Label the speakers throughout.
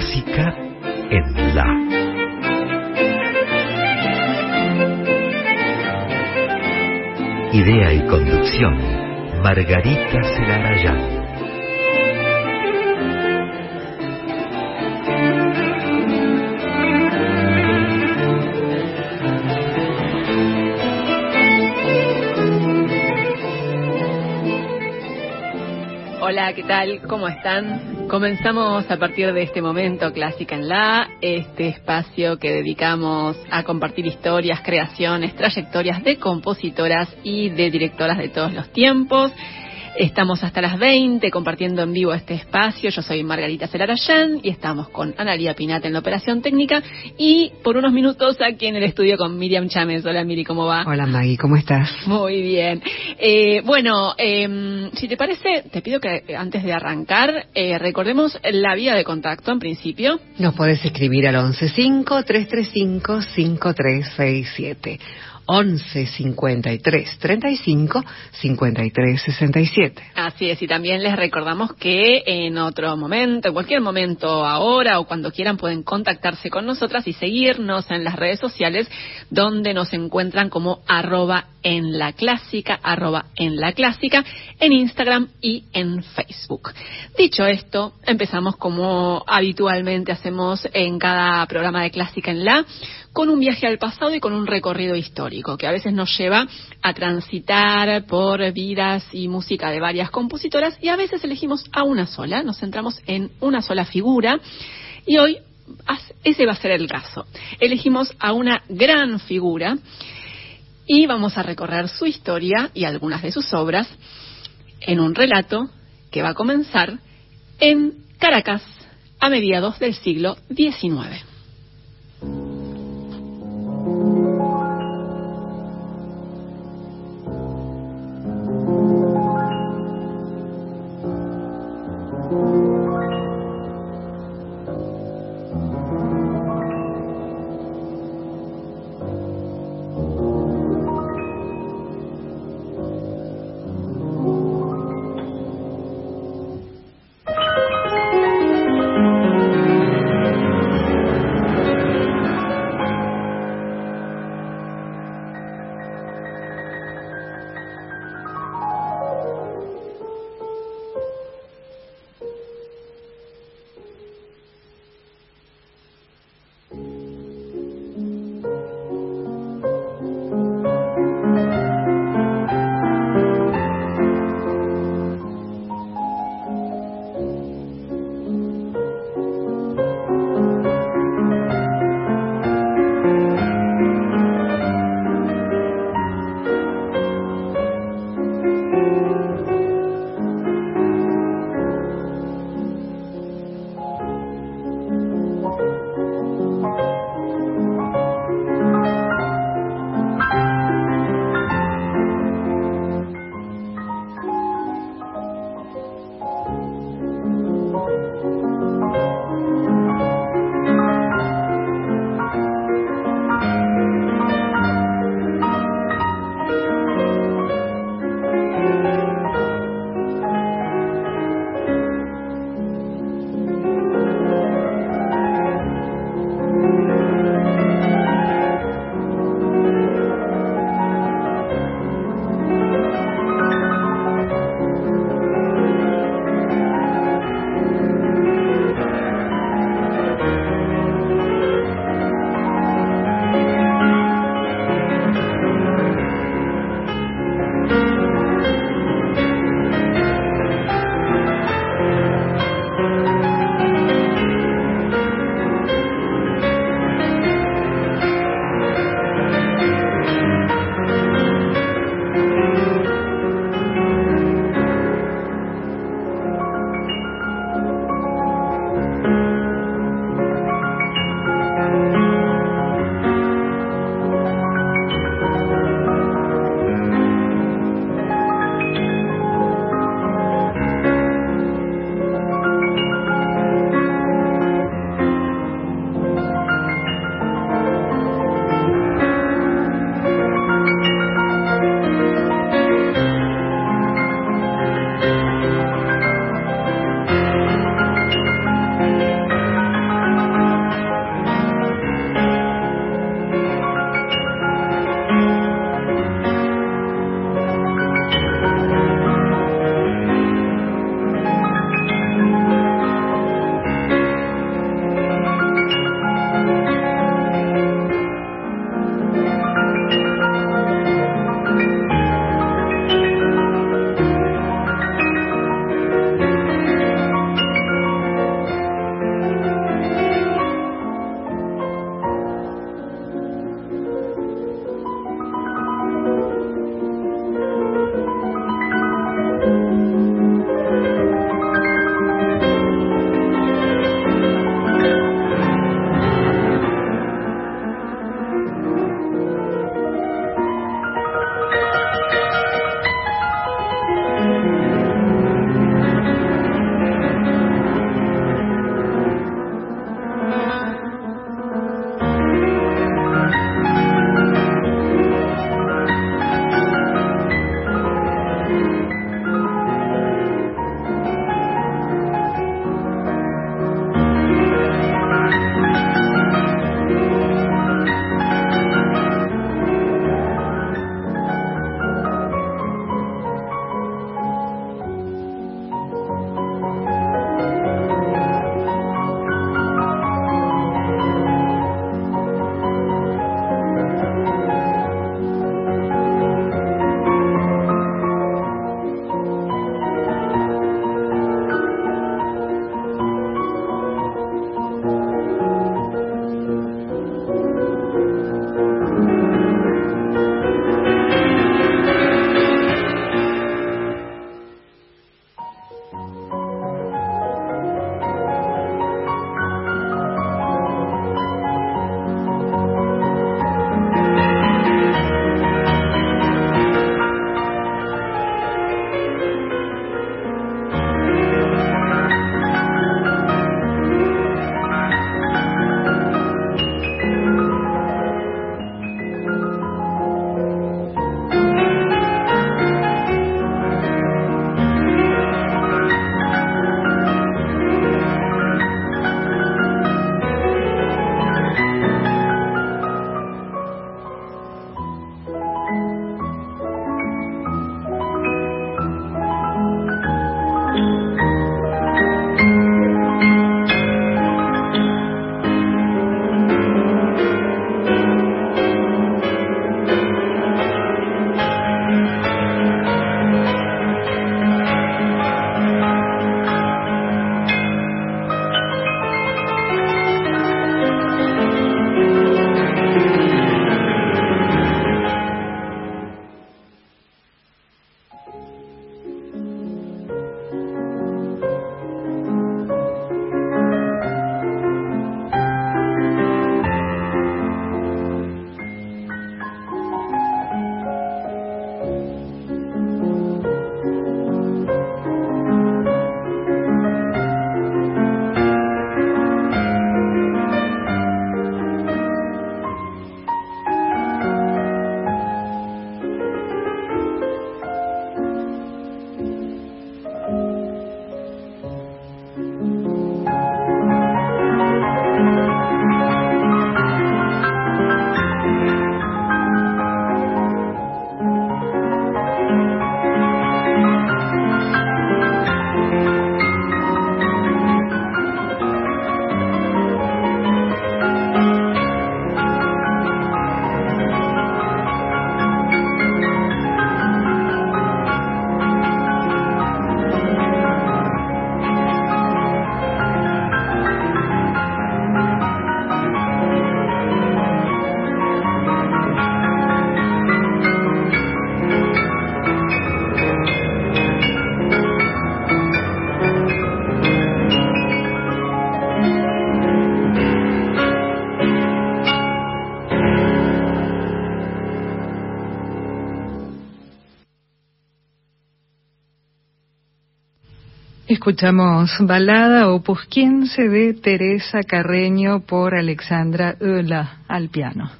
Speaker 1: Clásica en La. Idea y conducción, Margarita Celarayán.
Speaker 2: Hola, ¿qué tal? ¿Cómo están? Comenzamos a partir de este momento Clásica en La, este espacio que dedicamos a compartir historias, creaciones, trayectorias de compositoras y de directoras de todos los tiempos. Estamos hasta las 20 compartiendo en vivo este espacio. Yo soy Margarita Celarayán y estamos con Analia Pinata en la operación técnica y por unos minutos aquí en el estudio con Miriam Chámez. Hola Miri, ¿cómo va?
Speaker 3: Hola Maggie, ¿cómo estás?
Speaker 2: Muy bien. Eh, bueno, eh, si te parece, te pido que antes de arrancar eh, recordemos la vía de contacto en principio.
Speaker 3: Nos puedes escribir al 115-335-5367. 11 53 35 53 67.
Speaker 2: Así es, y también les recordamos que en otro momento, en cualquier momento ahora o cuando quieran pueden contactarse con nosotras y seguirnos en las redes sociales donde nos encuentran como arroba en la clásica, arroba en la clásica, en Instagram y en Facebook. Dicho esto, empezamos como habitualmente hacemos en cada programa de clásica en la con un viaje al pasado y con un recorrido histórico, que a veces nos lleva a transitar por vidas y música de varias compositoras y a veces elegimos a una sola, nos centramos en una sola figura y hoy ese va a ser el caso. Elegimos a una gran figura y vamos a recorrer su historia y algunas de sus obras en un relato que va a comenzar en Caracas a mediados del siglo XIX.
Speaker 3: Escuchamos Balada Opus 15 de Teresa Carreño por Alexandra Ola al piano.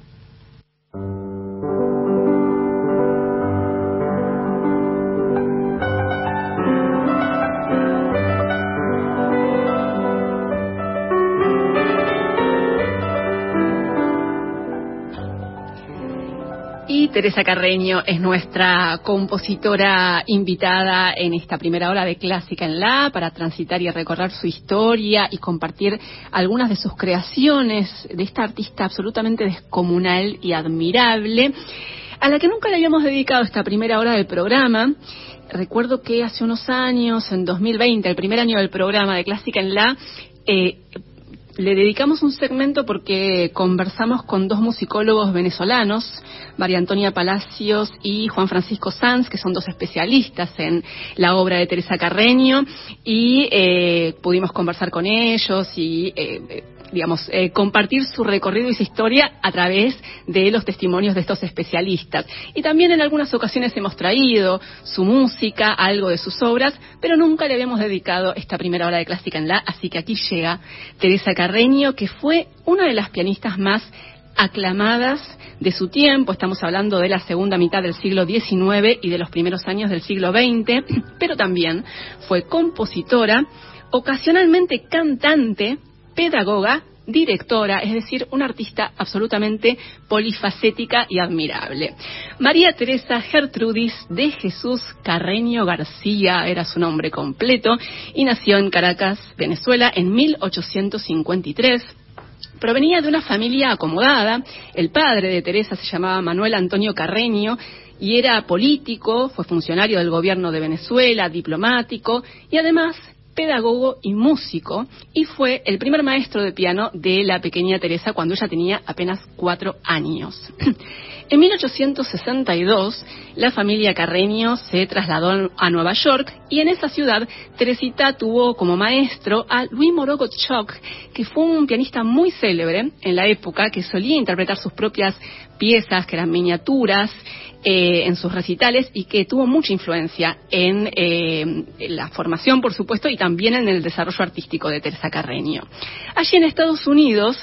Speaker 2: Teresa Carreño es nuestra compositora invitada en esta primera hora de Clásica en La para transitar y recorrer su historia y compartir algunas de sus creaciones de esta artista absolutamente descomunal y admirable, a la que nunca le habíamos dedicado esta primera hora del programa. Recuerdo que hace unos años, en 2020, el primer año del programa de Clásica en La, eh, le dedicamos un segmento porque conversamos con dos musicólogos venezolanos, María Antonia Palacios y Juan Francisco Sanz, que son dos especialistas en la obra de Teresa Carreño, y eh, pudimos conversar con ellos y eh, digamos, eh, compartir su recorrido y su historia a través de los testimonios de estos especialistas. Y también en algunas ocasiones hemos traído su música, algo de sus obras, pero nunca le habíamos dedicado esta primera hora de clásica en la, así que aquí llega Teresa Carreño, que fue una de las pianistas más aclamadas de su tiempo, estamos hablando de la segunda mitad del siglo XIX y de los primeros años del siglo XX, pero también fue compositora, ocasionalmente cantante, pedagoga, directora, es decir, una artista absolutamente polifacética y admirable. María Teresa Gertrudis de Jesús Carreño García era su nombre completo y nació en Caracas, Venezuela, en 1853. Provenía de una familia acomodada. El padre de Teresa se llamaba Manuel Antonio Carreño y era político, fue funcionario del gobierno de Venezuela, diplomático y además pedagogo y músico y fue el primer maestro de piano de la pequeña Teresa cuando ella tenía apenas cuatro años. En 1862, la familia Carreño se trasladó a Nueva York y en esa ciudad Teresita tuvo como maestro a Louis Moreau Gottschalk, que fue un pianista muy célebre en la época que solía interpretar sus propias piezas, que eran miniaturas, eh, en sus recitales y que tuvo mucha influencia en, eh, la formación, por supuesto, y también en el desarrollo artístico de Teresa Carreño. Allí en Estados Unidos,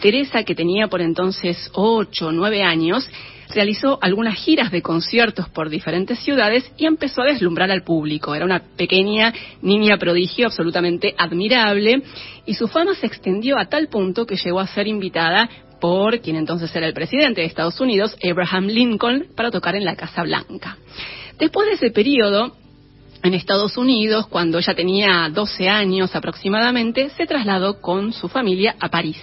Speaker 2: Teresa, que tenía por entonces ocho o nueve años, realizó algunas giras de conciertos por diferentes ciudades y empezó a deslumbrar al público. Era una pequeña niña prodigio absolutamente admirable y su fama se extendió a tal punto que llegó a ser invitada por quien entonces era el presidente de Estados Unidos, Abraham Lincoln, para tocar en la Casa Blanca. Después de ese periodo, en Estados Unidos, cuando ella tenía 12 años aproximadamente, se trasladó con su familia a París.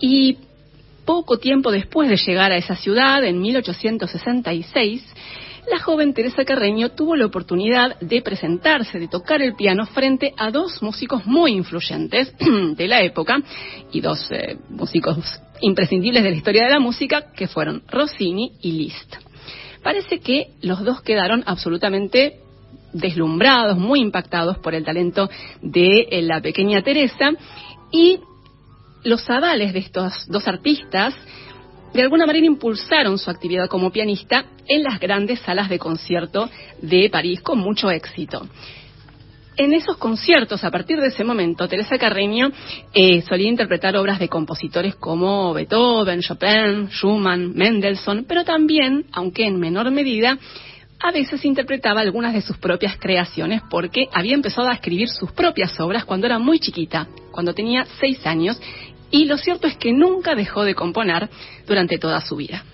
Speaker 2: Y poco tiempo después de llegar a esa ciudad, en 1866, la joven Teresa Carreño tuvo la oportunidad de presentarse, de tocar el piano frente a dos músicos muy influyentes de la época y dos eh, músicos imprescindibles de la historia de la música, que fueron Rossini y Liszt. Parece que los dos quedaron absolutamente deslumbrados, muy impactados por el talento de eh, la pequeña Teresa y los avales de estos dos artistas de alguna manera impulsaron su actividad como pianista en las grandes salas de concierto de París con mucho éxito. En esos conciertos, a partir de ese momento, Teresa Carreño eh, solía interpretar obras de compositores como Beethoven, Chopin, Schumann, Mendelssohn, pero también, aunque en menor medida, a veces interpretaba algunas de sus propias creaciones porque había empezado a escribir sus propias obras cuando era muy chiquita, cuando tenía seis años, y lo cierto es que nunca dejó de componer durante toda su vida.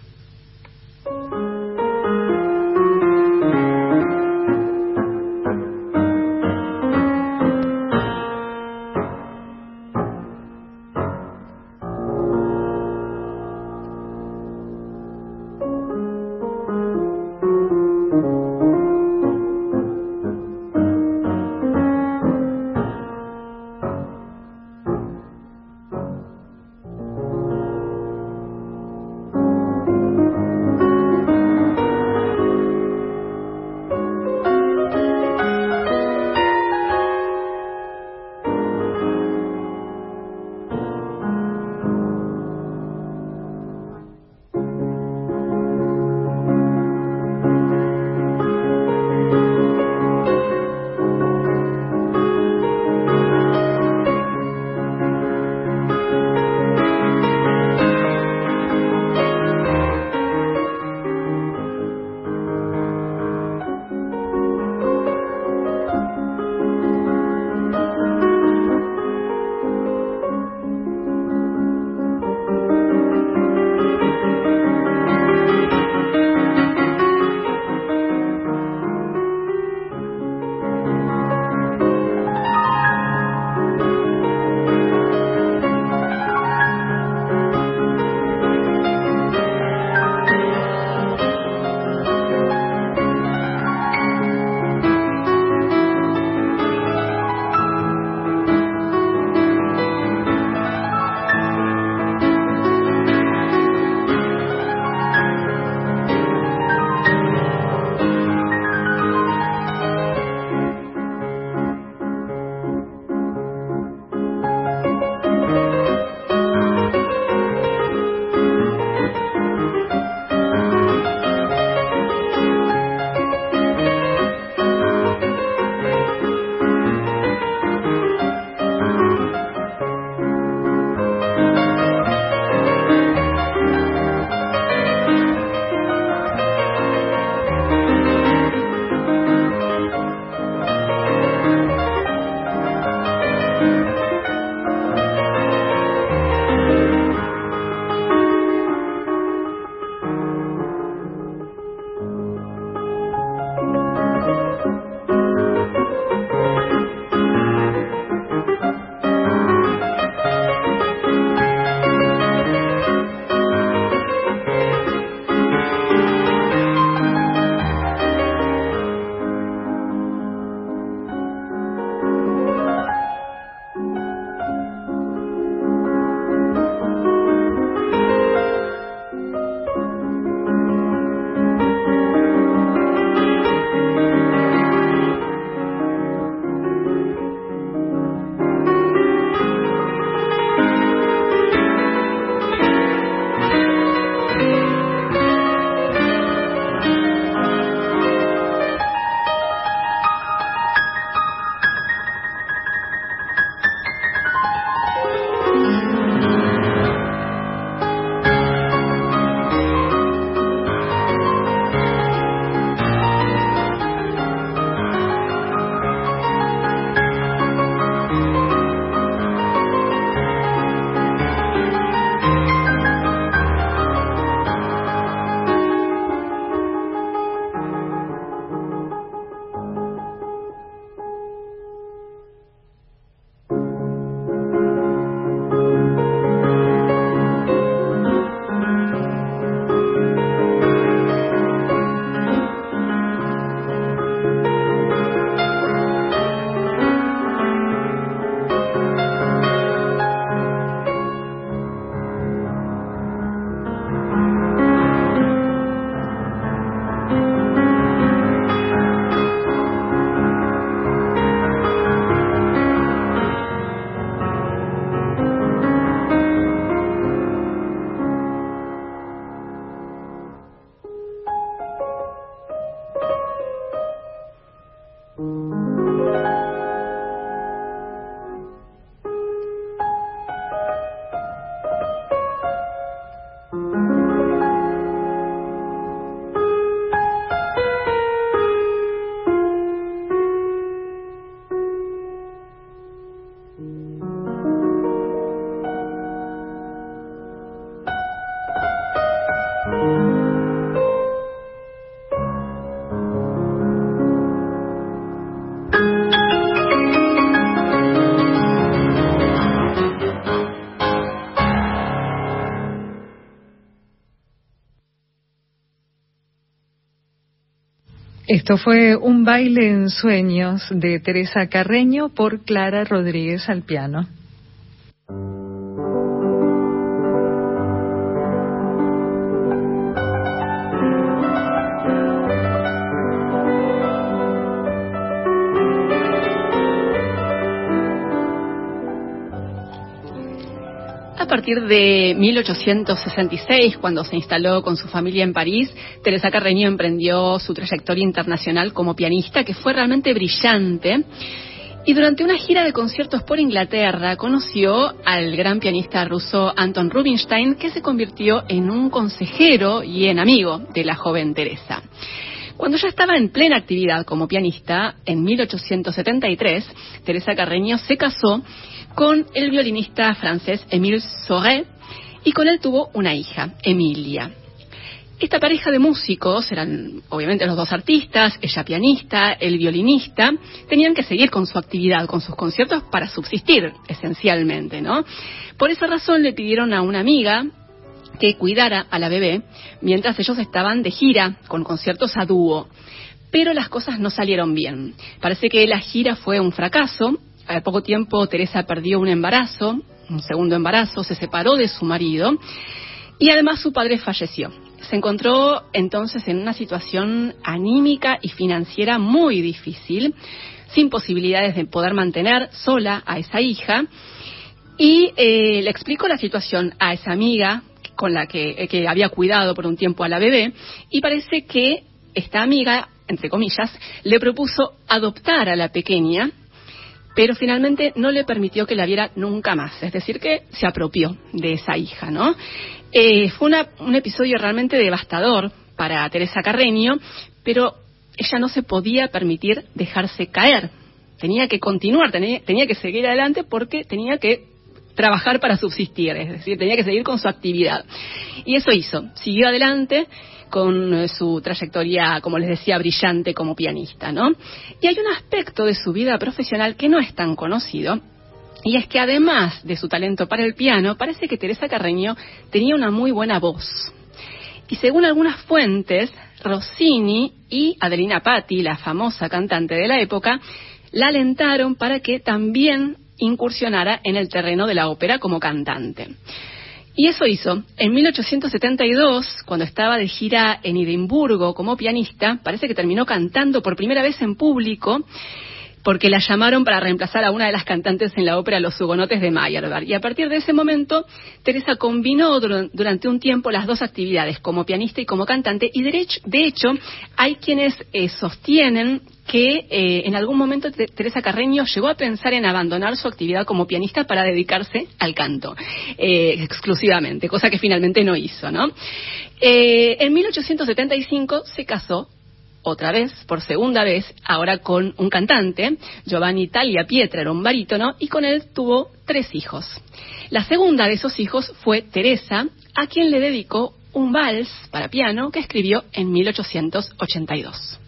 Speaker 3: Esto fue un baile en sueños de Teresa Carreño por Clara Rodríguez al piano.
Speaker 2: Partir de 1866, cuando se instaló con su familia en París, Teresa Carreño emprendió su trayectoria internacional como pianista, que fue realmente brillante. Y durante una gira de conciertos por Inglaterra conoció al gran pianista ruso Anton Rubinstein, que se convirtió en un consejero y en amigo de la joven Teresa. Cuando ya estaba en plena actividad como pianista, en 1873, Teresa Carreño se casó con el violinista francés Émile Sauret y con él tuvo una hija, Emilia. Esta pareja de músicos, eran obviamente los dos artistas, ella pianista, el violinista, tenían que seguir con su actividad, con sus conciertos para subsistir, esencialmente, ¿no? Por esa razón le pidieron a una amiga que cuidara a la bebé mientras ellos estaban de gira con conciertos a dúo. Pero las cosas no salieron bien. Parece que la gira fue un fracaso al poco tiempo Teresa perdió un embarazo, un segundo embarazo, se separó de su marido y además su padre falleció. Se encontró entonces en una situación anímica y financiera muy difícil, sin posibilidades de poder mantener sola a esa hija. Y eh, le explicó la situación a esa amiga con la que, que había cuidado por un tiempo a la bebé y parece que esta amiga, entre comillas, le propuso adoptar a la pequeña pero finalmente no le permitió que la viera nunca más, es decir, que se apropió de esa hija, ¿no? Eh, fue un episodio realmente devastador para Teresa Carreño, pero ella no se podía permitir dejarse caer, tenía que continuar, tenía, tenía que seguir adelante porque tenía que trabajar para subsistir, es decir, tenía que seguir con su actividad. Y eso hizo, siguió adelante con eh, su trayectoria, como les decía, brillante como pianista, ¿no? Y hay un aspecto de su vida profesional que no es tan conocido, y es que además de su talento para el piano, parece que Teresa Carreño tenía una muy buena voz. Y según algunas fuentes, Rossini y Adelina Patti, la famosa cantante de la época, la alentaron para que también incursionara en el terreno de la ópera como cantante. Y eso hizo. En 1872, cuando estaba de gira en Edimburgo como pianista, parece que terminó cantando por primera vez en público porque la llamaron para reemplazar a una de las cantantes en la ópera Los Hugonotes de Meyerbeer. Y a partir de ese momento, Teresa combinó durante un tiempo las dos actividades, como pianista y como cantante, y de hecho, hay quienes eh, sostienen que eh, en algún momento Teresa Carreño llegó a pensar en abandonar su actividad como pianista para dedicarse al canto eh, exclusivamente, cosa que finalmente no hizo, ¿no? en 1875 se casó otra vez, por segunda vez, ahora con un cantante, Giovanni Talia Pietra, era un barítono, y con él tuvo tres hijos. La segunda de esos hijos fue Teresa, a quien le dedicó un vals para piano que escribió en 1882.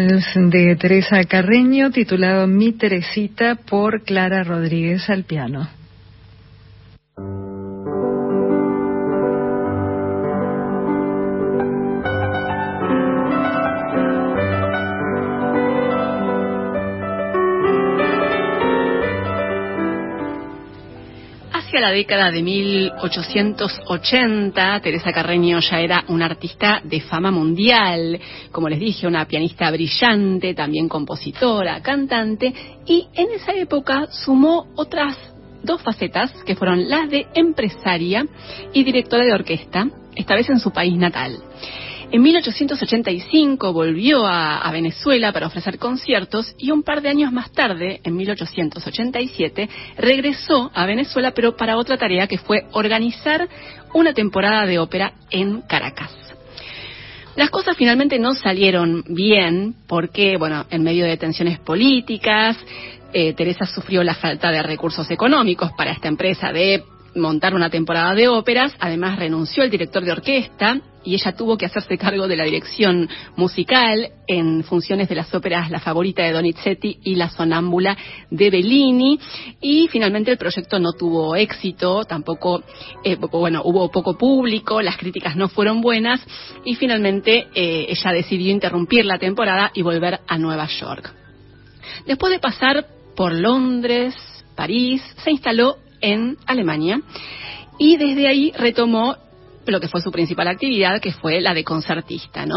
Speaker 3: De Teresa Carreño titulado Mi Teresita por Clara Rodríguez al piano.
Speaker 2: La década de 1880, Teresa Carreño ya era una artista de fama mundial, como les dije, una pianista brillante, también compositora, cantante, y en esa época sumó otras dos facetas que fueron las de empresaria y directora de orquesta, esta vez en su país natal. En 1885 volvió a, Venezuela para ofrecer conciertos y un par de años más tarde, en 1887, regresó a Venezuela pero para otra tarea que fue organizar una temporada de ópera en Caracas. Las cosas finalmente no salieron bien porque, bueno, en medio de tensiones políticas, eh, Teresa sufrió la falta de recursos económicos para esta empresa de montar una temporada de óperas, además renunció el director de orquesta y ella tuvo que hacerse cargo de la dirección musical en funciones de las óperas La favorita de Donizetti y La sonámbula de Bellini y finalmente el proyecto no tuvo éxito, tampoco, eh, bueno, hubo poco público, las críticas no fueron buenas y finalmente eh, ella decidió interrumpir la temporada y volver a Nueva York. Después de pasar por Londres, París, se instaló en Alemania y desde ahí retomó lo que fue su principal actividad, que fue la de concertista, ¿no?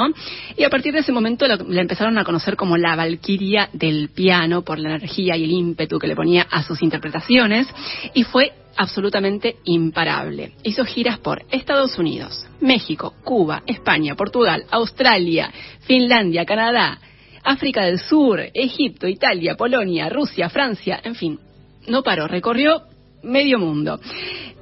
Speaker 2: Y a partir de ese momento la, empezaron a conocer como la valquiria del piano por la energía y el ímpetu que le ponía a sus interpretaciones y fue absolutamente imparable. Hizo giras por Estados Unidos, México, Cuba, España, Portugal, Australia, Finlandia, Canadá, África del Sur, Egipto, Italia, Polonia, Rusia, Francia, en fin, no paró, recorrió medio mundo.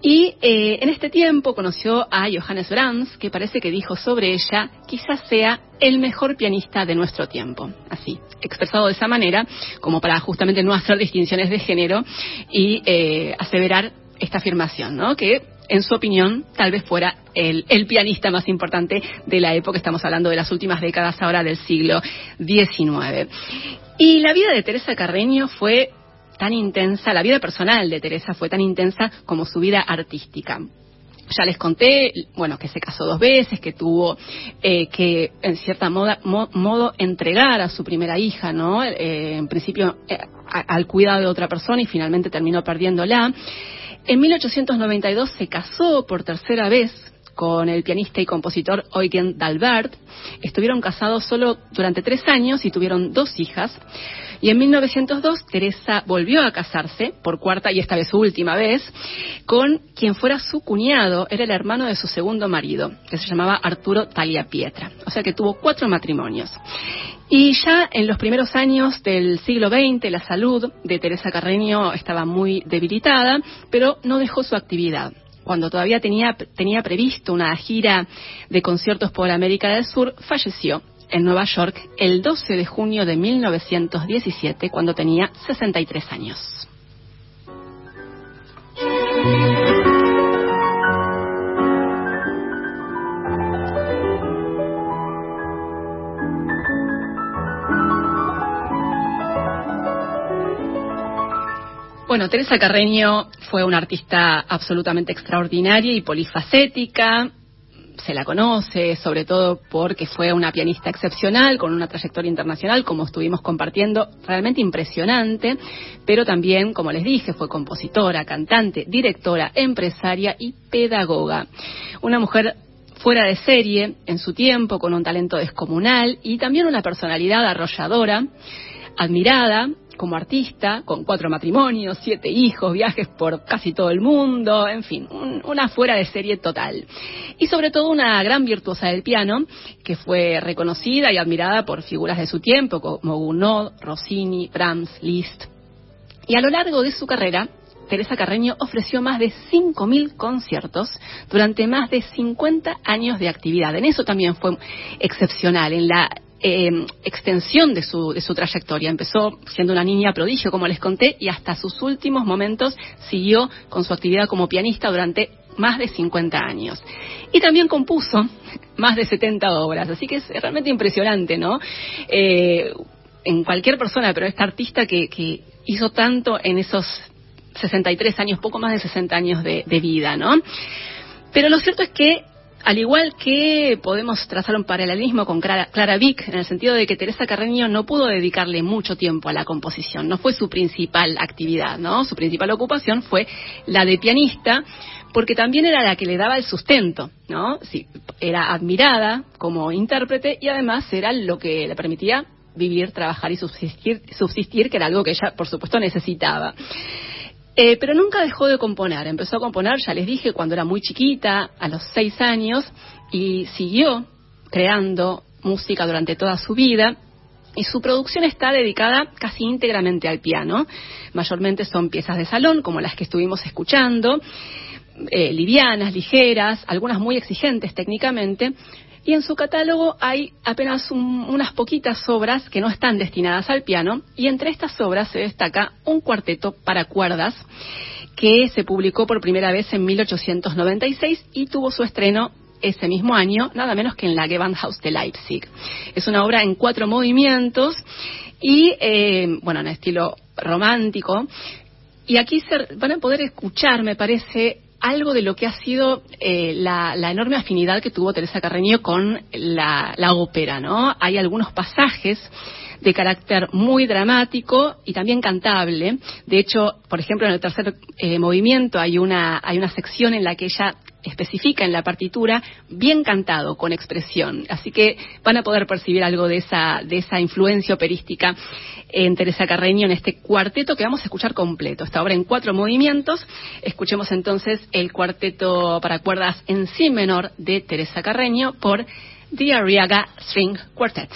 Speaker 2: Y eh, en este tiempo conoció a Johannes Brahms, que parece que dijo sobre ella, quizás sea el mejor pianista de nuestro tiempo. Así, expresado de esa manera, como para justamente no hacer distinciones de género y eh, aseverar esta afirmación, ¿no? Que en su opinión, tal vez fuera el, el, pianista más importante de la época, estamos hablando de las últimas décadas ahora del siglo XIX. Y la vida de Teresa Carreño fue tan intensa, la vida personal de Teresa fue tan intensa como su vida artística. Ya les conté, bueno, que se casó dos veces, que tuvo eh, que, en cierta moda, modo, entregar a su primera hija, ¿no? Eh, en principio eh, al cuidado de otra persona y finalmente terminó perdiéndola. En 1892 se casó por tercera vez con el pianista y compositor Eugen Dalbert. Estuvieron casados solo durante tres años y tuvieron dos hijas. Y en 1902 Teresa volvió a casarse, por cuarta y esta vez su última vez, con quien fuera su cuñado, era el hermano de su segundo marido, que se llamaba Arturo Talia Pietra. O sea que tuvo cuatro matrimonios. Y ya en los primeros años del siglo XX la salud de Teresa Carreño estaba muy debilitada, pero no dejó su actividad cuando todavía tenía, tenía previsto una gira de conciertos por América del Sur, falleció en Nueva York el 12 de junio de 1917, cuando tenía 63 años. Bueno, Teresa Carreño fue una artista absolutamente extraordinaria y polifacética. Se la conoce sobre todo porque fue una pianista excepcional, con una trayectoria internacional, como estuvimos compartiendo, realmente impresionante, pero también, como les dije, fue compositora, cantante, directora, empresaria y pedagoga. Una mujer fuera de serie en su tiempo, con un talento descomunal y también una personalidad arrolladora, admirada, como artista, con cuatro matrimonios, siete hijos, viajes por casi todo el mundo, en fin, una fuera de serie total. Y sobre todo una gran virtuosa del piano, que fue reconocida y admirada por figuras de su tiempo, como Gounod, Rossini, Brahms, Liszt. Y a lo largo de su carrera, Teresa Carreño ofreció más de 5.000 conciertos durante más de 50 años de actividad. En eso también fue excepcional, en la eh, extensión de su, de su trayectoria. Empezó siendo una niña prodigio, como les conté, y hasta sus últimos momentos siguió con su actividad como pianista durante más de 50 años. Y también compuso más de 70 obras. Así que es realmente impresionante, ¿no? Eh, en cualquier persona, pero esta artista que, que hizo tanto en esos 63 años, poco más de 60 años de vida, ¿no? Pero lo cierto es que al igual que podemos trazar un paralelismo con Clara, Vick, en el sentido de que Teresa Carreño no pudo dedicarle mucho tiempo a la composición, no fue su principal actividad, ¿no? Su principal ocupación fue la de pianista, porque también era la que le daba el sustento, ¿no? Sí, era admirada como intérprete y además era lo que le permitía vivir, trabajar y subsistir, subsistir que era algo que ella, por supuesto, necesitaba. Eh, pero nunca dejó de componer. Empezó a componer, ya les dije, cuando era muy chiquita, a los seis años, y siguió creando música durante toda su vida. Y su producción está dedicada casi íntegramente al piano. Mayormente son piezas de salón, como las que estuvimos escuchando, eh, livianas, ligeras, algunas muy exigentes técnicamente, y en su catálogo hay apenas unas poquitas obras que no están destinadas al piano y entre estas obras se destaca un cuarteto para cuerdas que se publicó por primera vez en 1896 y tuvo su estreno ese mismo año, nada menos que en la Gewandhaus de Leipzig. Es una obra en cuatro movimientos y, eh, bueno, en estilo romántico. Y aquí se van a poder escuchar, me parece, algo de lo que ha sido eh, la, enorme afinidad que tuvo Teresa Carreño con la, ópera, ¿no? Hay algunos pasajes de carácter muy dramático y también cantable. De hecho, por ejemplo, en el tercer eh, movimiento hay una, hay una sección en la que ella especifica en la partitura, bien cantado, con expresión. Así que van a poder percibir algo de esa, de esa influencia operística en Teresa Carreño en este cuarteto que vamos a escuchar completo. Esta obra en cuatro movimientos. Escuchemos entonces el cuarteto para cuerdas en si menor de Teresa Carreño por The Arriaga String Quartet.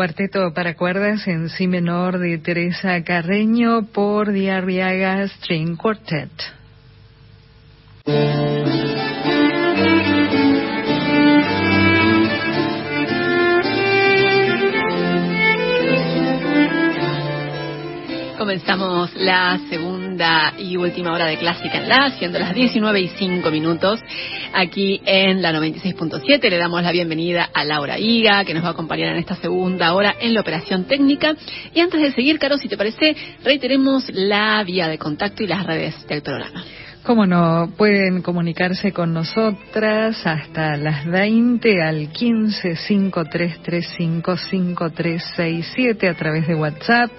Speaker 3: Cuarteto para cuerdas en si menor de Teresa Carreño por Diarriaga String Quartet.
Speaker 2: Comenzamos la segunda y última hora de Clásica en La, siendo las 19 y 5 minutos, aquí en la 96.7. Le damos la bienvenida a Laura Higa, que nos va a acompañar en esta segunda hora en la operación técnica. Y antes de seguir, Caro, si te parece, reiteremos la vía de contacto y las redes del programa.
Speaker 3: Cómo no, pueden comunicarse con nosotras hasta las 20 al 15 5335 5367 a través de WhatsApp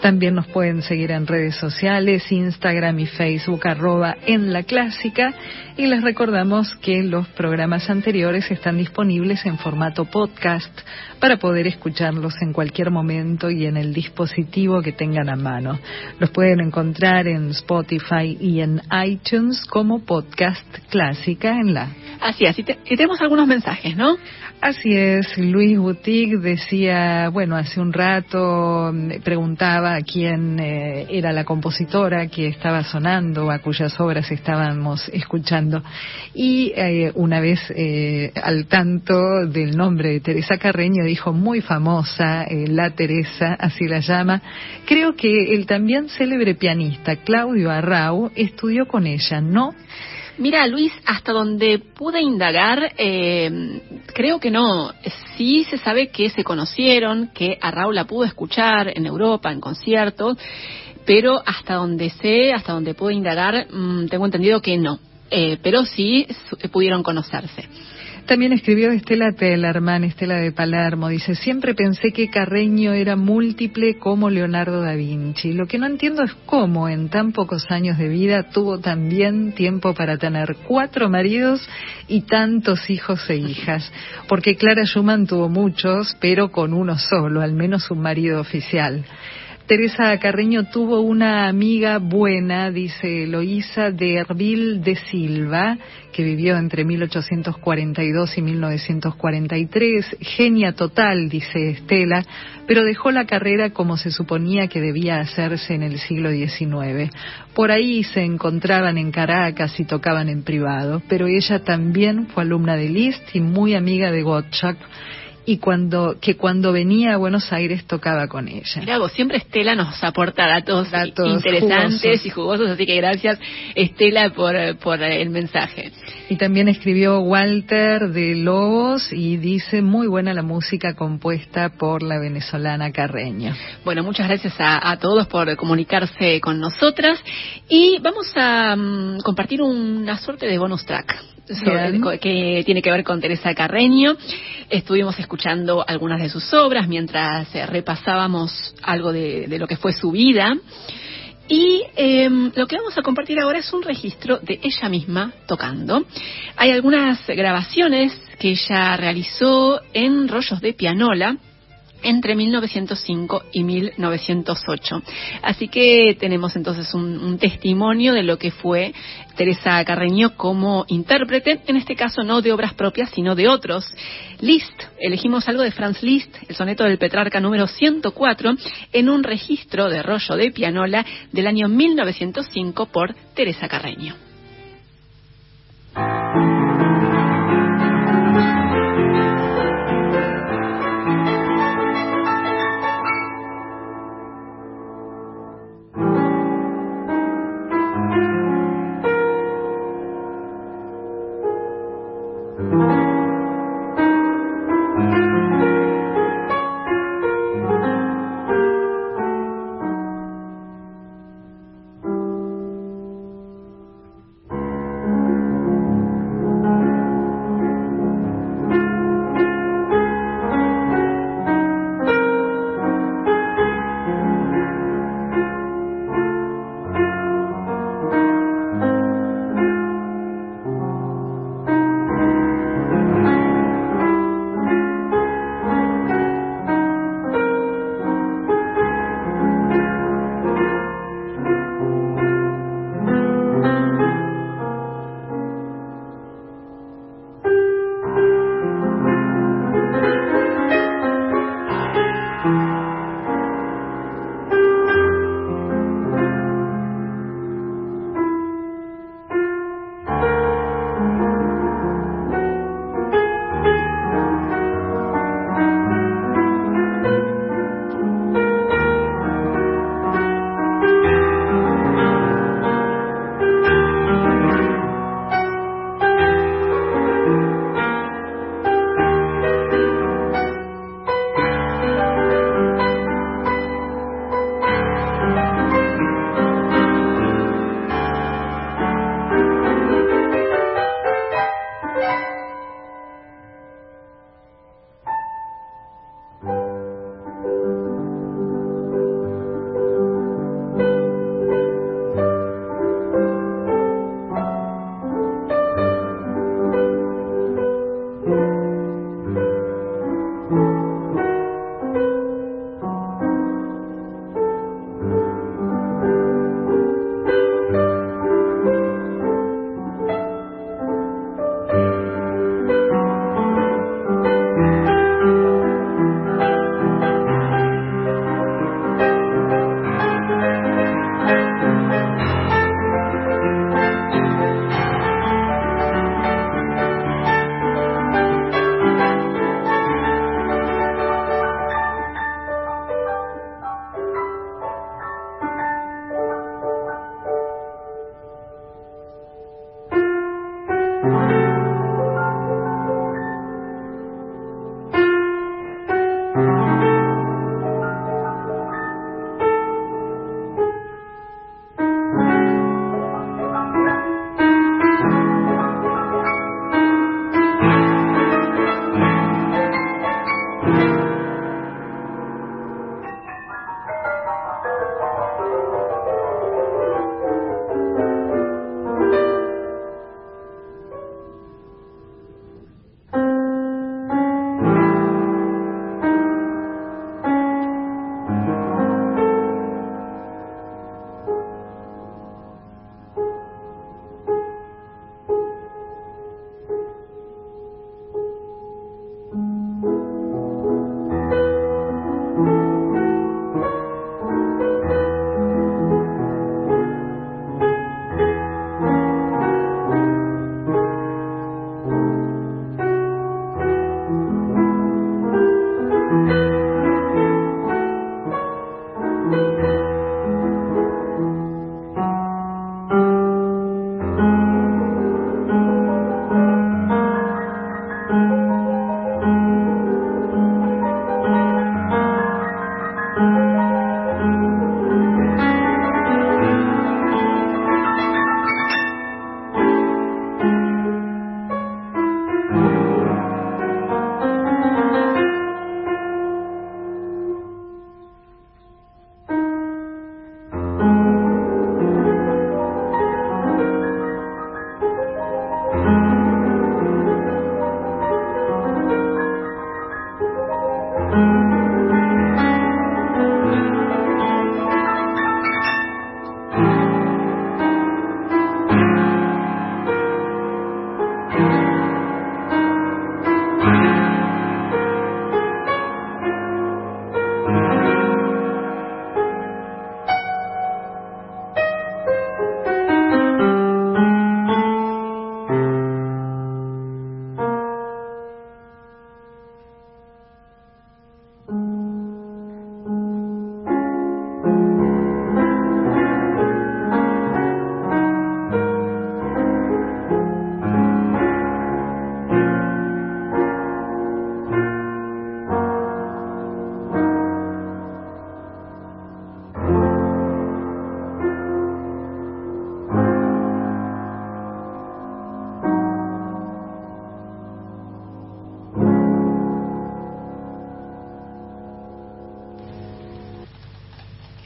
Speaker 3: también nos pueden seguir en redes sociales, Instagram y Facebook, arroba en la clásica. Y les recordamos que los programas anteriores están disponibles en formato podcast para poder escucharlos en cualquier momento y en el dispositivo que tengan a mano. Los pueden encontrar en Spotify y en iTunes como podcast clásica en la.
Speaker 2: Así es, y, tenemos algunos mensajes, ¿no?
Speaker 3: Así es, Luis Boutique decía, bueno, hace un rato mm, preguntaba quién eh, era la compositora que estaba sonando, a cuyas obras estábamos escuchando. Y eh, una vez eh, al tanto del nombre de Teresa Carreño dijo, muy famosa, la Teresa, así la llama. Creo que el también célebre pianista Claudio Arrau estudió con ella, ¿no?
Speaker 2: Mira, Luis, hasta donde pude indagar, eh, creo que no. Sí se sabe que se conocieron, que a Raúl la pudo escuchar en Europa, en conciertos, pero hasta donde sé, hasta donde pude indagar, mm, tengo entendido que no. Eh, pero sí pudieron conocerse.
Speaker 3: También escribió Estela Tellerman, Estela de Palermo, dice, siempre pensé que Carreño era múltiple como Leonardo da Vinci. Lo que no entiendo es cómo en tan pocos años de vida tuvo también tiempo para tener cuatro maridos y tantos hijos e hijas. Porque Clara Schumann tuvo muchos, pero con uno solo, al menos un marido oficial. Teresa Carreño tuvo una amiga buena, dice Eloísa de Erbil de Silva, que vivió entre 1842 y 1943, genia total, dice Estela, pero dejó la carrera como se suponía que debía hacerse en el siglo XIX. Por ahí se encontraban en Caracas y tocaban en privado, pero ella también fue alumna de Liszt y muy amiga de Gottschalk y cuando que cuando venía a Buenos Aires tocaba con ella.
Speaker 2: Vos siempre Estela nos aporta datos, interesantes y jugosos, así que gracias Estela por, por el mensaje.
Speaker 3: Y también escribió Walter de Lobos y dice muy buena la música compuesta por la venezolana Carreño.
Speaker 2: Bueno, muchas gracias a, todos por comunicarse con nosotras y vamos a mm, compartir una suerte de bonus track que tiene que ver con Teresa Carreño. Estuvimos escuchando algunas de sus obras mientras eh, repasábamos algo de, lo que fue su vida. Y em, lo que vamos a compartir ahora es un registro de ella misma tocando. Hay algunas grabaciones que ella realizó en rollos de pianola entre 1905 y 1908. Así que tenemos entonces un, testimonio de lo que fue Teresa Carreño como intérprete, en este caso no de obras propias, sino de otros. Liszt, elegimos algo de Franz Liszt, el soneto del Petrarca número 104, en un registro de rollo de pianola del año 1905 por Teresa Carreño.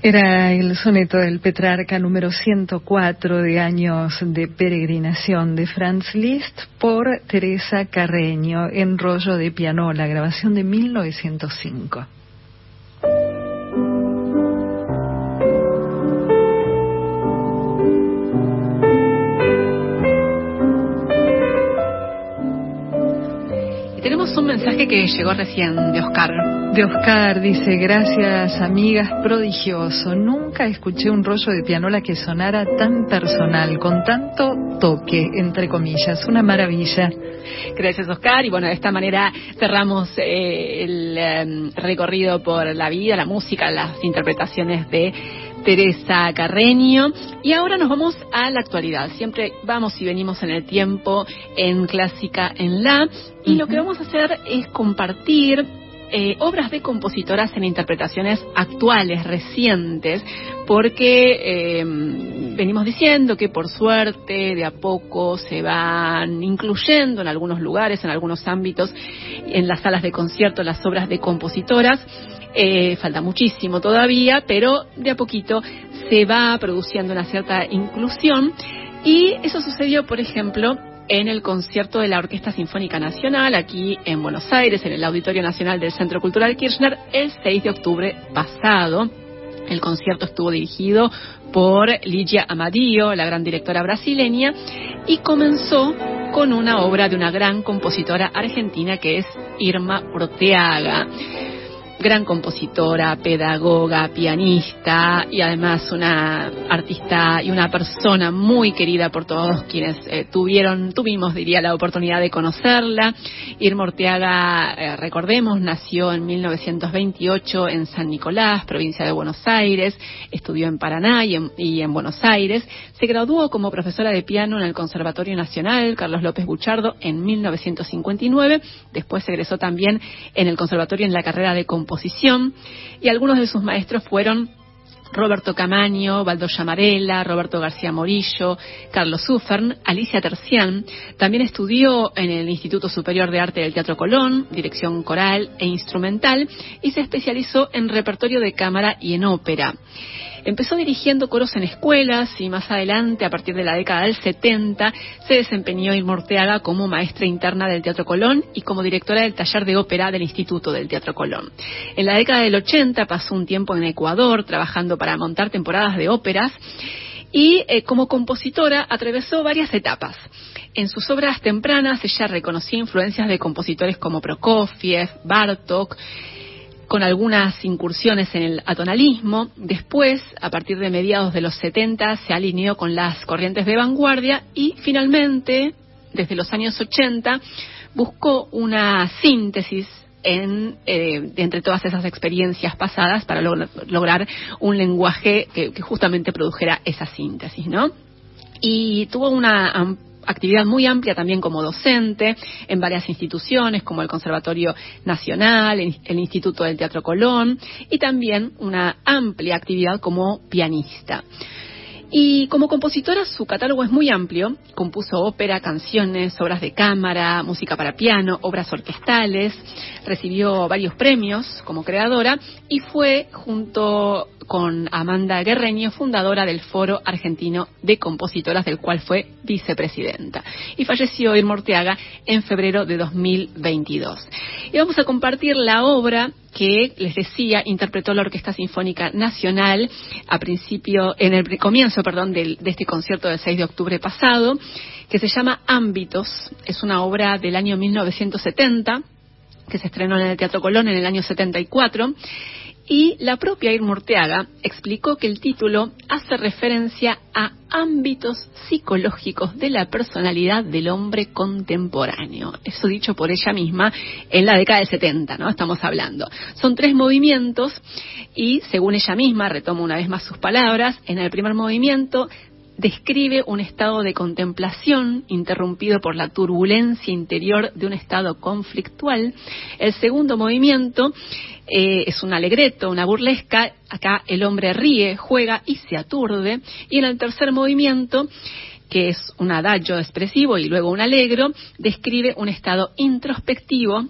Speaker 3: Era el soneto del Petrarca número 104 de años de peregrinación de Franz Liszt por Teresa Carreño en rollo de pianola, grabación de 1905.
Speaker 2: Que llegó recién de Oscar
Speaker 3: de Oscar dice, gracias amigas, prodigioso. Nunca escuché un rollo de pianola que sonara tan personal, con tanto toque, entre comillas. Una maravilla.
Speaker 2: Gracias Oscar. Y bueno, de esta manera cerramos eh, el em, recorrido por la vida, la música, las interpretaciones de Teresa Carreño. Y ahora nos vamos a la actualidad. Siempre vamos y venimos en el tiempo en Clásica en La. Y lo que vamos a hacer es compartir eh, obras de compositoras en interpretaciones actuales, recientes, porque eh, venimos diciendo que por suerte de a poco se van incluyendo en algunos lugares, en algunos ámbitos, en las salas de concierto, las obras de compositoras. Eh, falta muchísimo todavía, pero de a poquito se va produciendo una cierta inclusión. Y eso sucedió, por ejemplo, en el concierto de la Orquesta Sinfónica Nacional aquí en Buenos Aires, en el Auditorio Nacional del Centro Cultural Kirchner, el 6 de octubre pasado. El concierto estuvo dirigido por Ligia Amadio, la gran directora brasileña, y comenzó con una obra de una gran compositora argentina que es Irma Proteaga gran compositora, pedagoga, pianista y además una artista y una persona muy querida por todos quienes eh, tuvieron, tuvimos, diría, la oportunidad de conocerla. Irma Orteaga, eh, recordemos, nació en 1928 en San Nicolás, provincia de Buenos Aires, estudió en Paraná y en, y en Buenos Aires, se graduó como profesora de piano en el Conservatorio Nacional Carlos López Buchardo en 1959, después egresó también en el Conservatorio en la carrera de composición y algunos de sus maestros fueron Roberto Camaño, Baldo Llamarela, Roberto García Morillo, Carlos Ufern, Alicia Tercián. También estudió en el Instituto Superior de Arte del Teatro Colón, dirección coral e instrumental, y se especializó en repertorio de cámara y en ópera. Empezó dirigiendo coros en escuelas y más adelante, a partir de la década del 70, se desempeñó en Morteaga como maestra interna del Teatro Colón y como directora del taller de ópera del Instituto del Teatro Colón. En la década del 80 pasó un tiempo en Ecuador trabajando para montar temporadas de óperas y eh, como compositora atravesó varias etapas. En sus obras tempranas ella reconocía influencias de compositores como Prokofiev, Bartok, con algunas incursiones en el atonalismo. Después, a partir de mediados de los 70, se alineó con las corrientes de vanguardia y finalmente, desde los años 80, buscó una síntesis en, eh, entre todas esas experiencias pasadas para lograr un lenguaje que, que, justamente produjera esa síntesis, ¿no? Y tuvo una actividad muy amplia también como docente en varias instituciones como el Conservatorio Nacional, el Instituto del Teatro Colón y también una amplia actividad como pianista. Y como compositora su catálogo es muy amplio. Compuso ópera, canciones, obras de cámara, música para piano, obras orquestales. Recibió varios premios como creadora y fue junto con Amanda Guerreño, fundadora del Foro Argentino de Compositoras, del cual fue vicepresidenta. Y falleció Irma Orteaga en febrero de 2022. Y vamos a compartir la obra que les decía interpretó la Orquesta Sinfónica Nacional a principio, en el comienzo, perdón, de, de este concierto del 6 de octubre pasado, que se llama Ámbitos. Es una obra del año 1970 que se estrenó en el Teatro Colón en el año 74 y la propia Irma Urteaga explicó que el título hace referencia a ámbitos psicológicos de la personalidad del hombre contemporáneo. Eso dicho por ella misma en la década del 70, ¿no? Estamos hablando. Son tres movimientos y, según ella misma, retomo una vez más sus palabras, en el primer movimiento describe un estado de contemplación interrumpido por la turbulencia interior de un estado conflictual. El segundo movimiento eh, es un alegreto, una burlesca. Acá el hombre ríe, juega y se aturde. Y en el tercer movimiento que es un adagio expresivo y luego un alegro, describe un estado introspectivo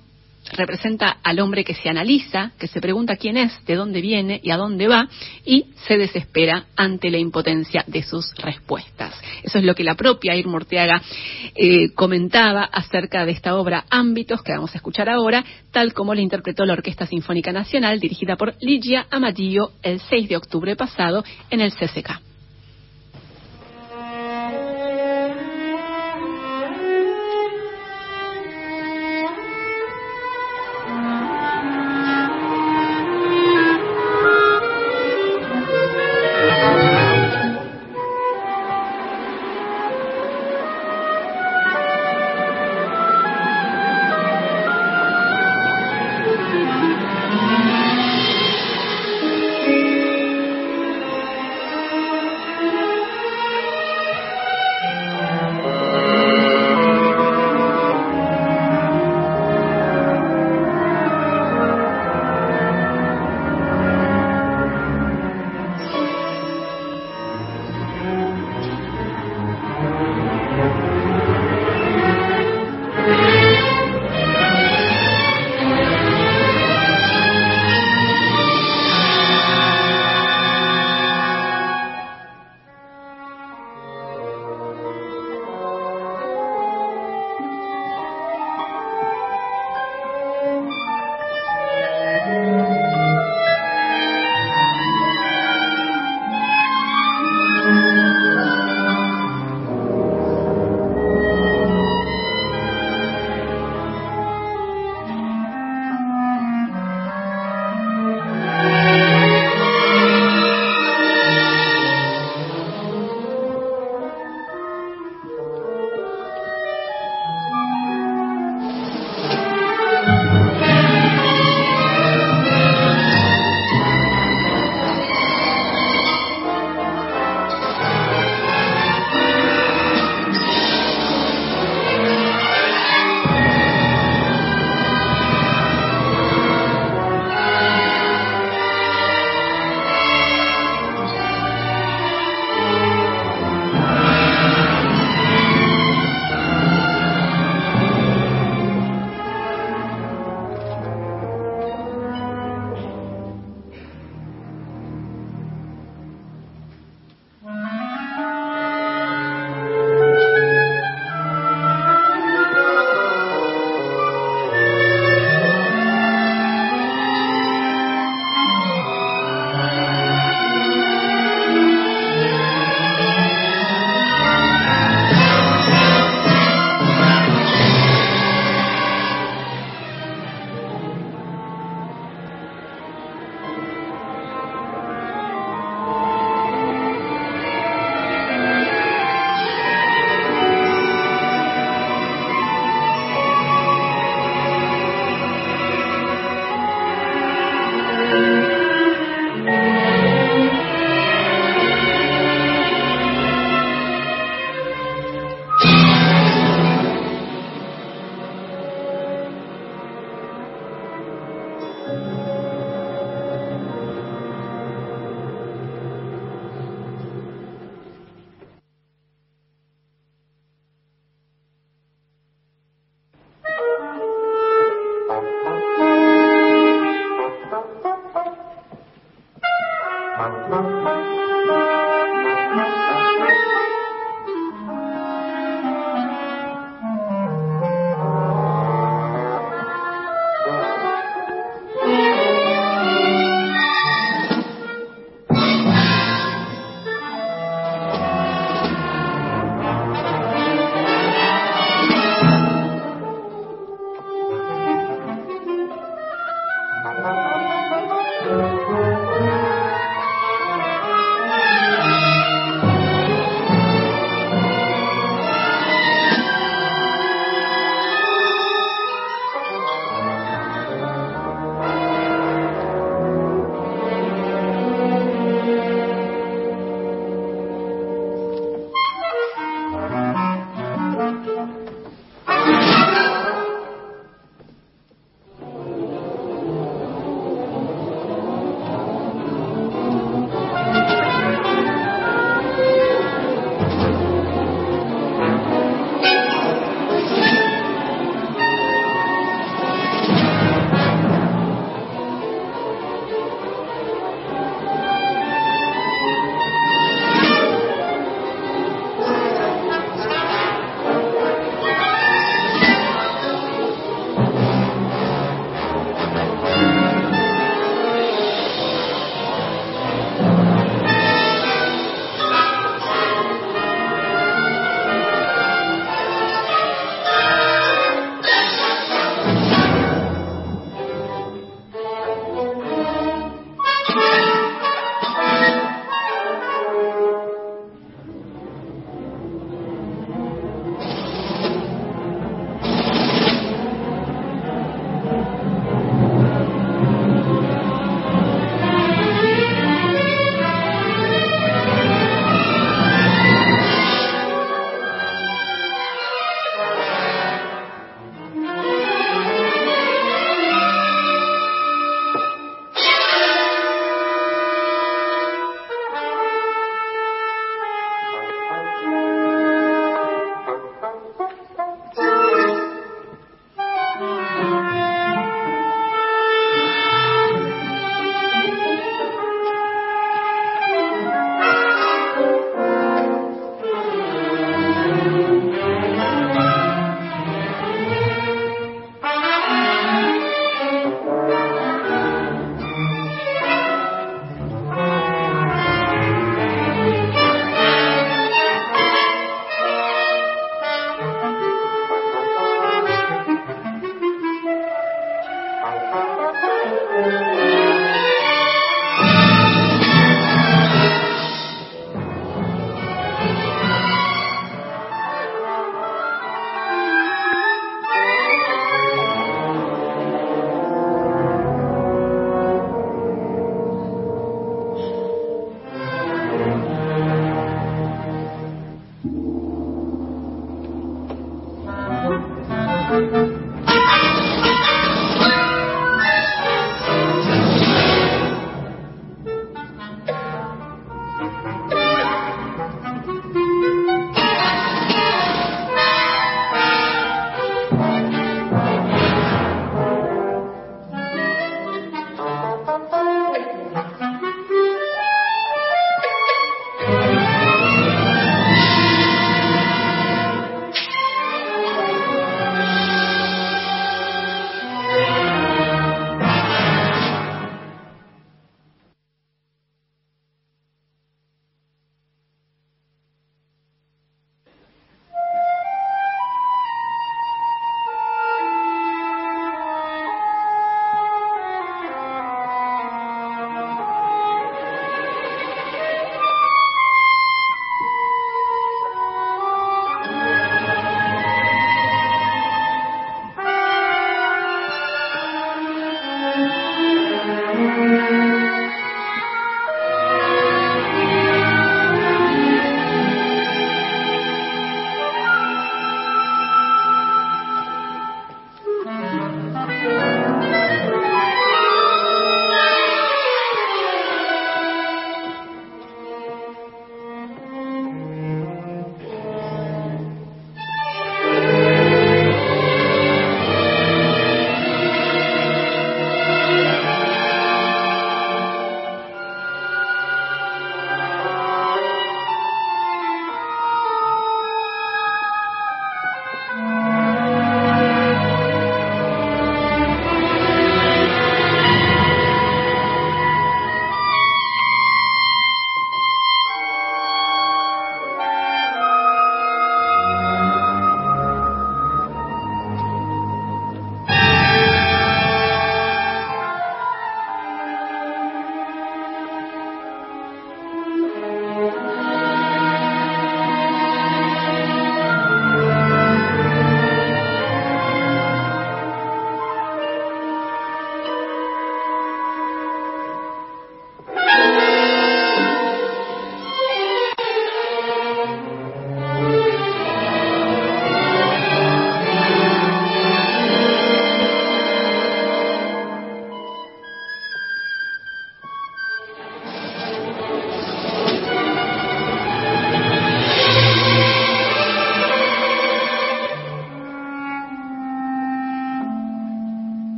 Speaker 2: representa al hombre que se analiza, que se pregunta quién es, de dónde viene y a dónde va, y se desespera ante la impotencia de sus respuestas. Eso es lo que la propia Irma Orteaga eh, comentaba acerca de esta obra Ámbitos, que vamos a escuchar ahora, tal como la interpretó la Orquesta Sinfónica Nacional, dirigida por Ligia Amadillo, el 6 de octubre pasado en el CCK.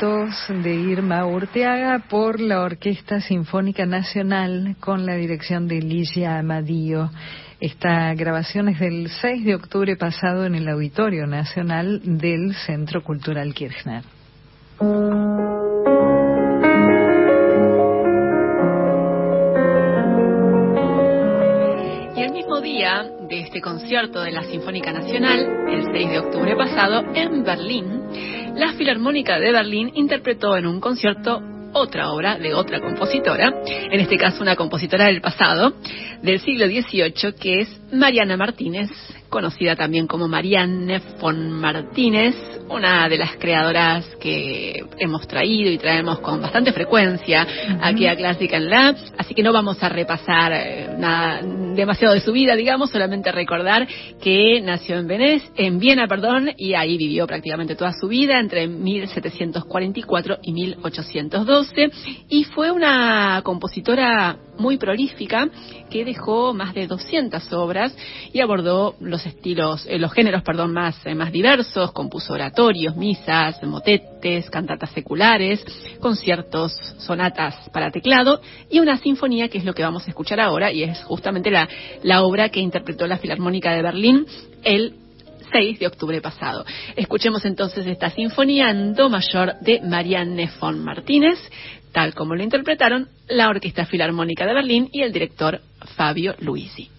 Speaker 3: Ámbitos de Irma Urteaga por la Orquesta Sinfónica Nacional con la dirección de Licia Amadío. Esta grabación es del 6 de octubre pasado en el Auditorio Nacional del Centro Cultural Kirchner.
Speaker 2: Y el mismo día de este concierto de la Sinfónica Nacional, el 6 de octubre pasado, en Berlín, la Filarmónica de Berlín interpretó en un concierto otra obra de otra compositora, en este caso una compositora del pasado, del siglo XVIII, que es Mariana Martínez, conocida también como Marianne von Martínez, una de las creadoras que hemos traído y traemos con bastante frecuencia aquí a Clásica en Lab, así que no vamos a repasar eh, nada demasiado de su vida, digamos, solamente recordar que nació en Venez, en Viena, perdón, y ahí vivió prácticamente toda su vida entre 1744 y 1812 y fue una compositora muy prolífica que dejó más de 200 obras y abordó los estilos, eh, los géneros, perdón, más, eh, más diversos, compuso oratorios, misas, motetes, cantatas seculares, conciertos, sonatas para teclado y una sinfonía que es lo que vamos a escuchar ahora y es justamente la, la obra que interpretó la Filarmónica de Berlín el 6 de octubre pasado. Escuchemos entonces esta sinfonía en do mayor de Marianne von Martínez, tal como lo interpretaron la Orquesta Filarmónica de Berlín y el director Fabio Luisi.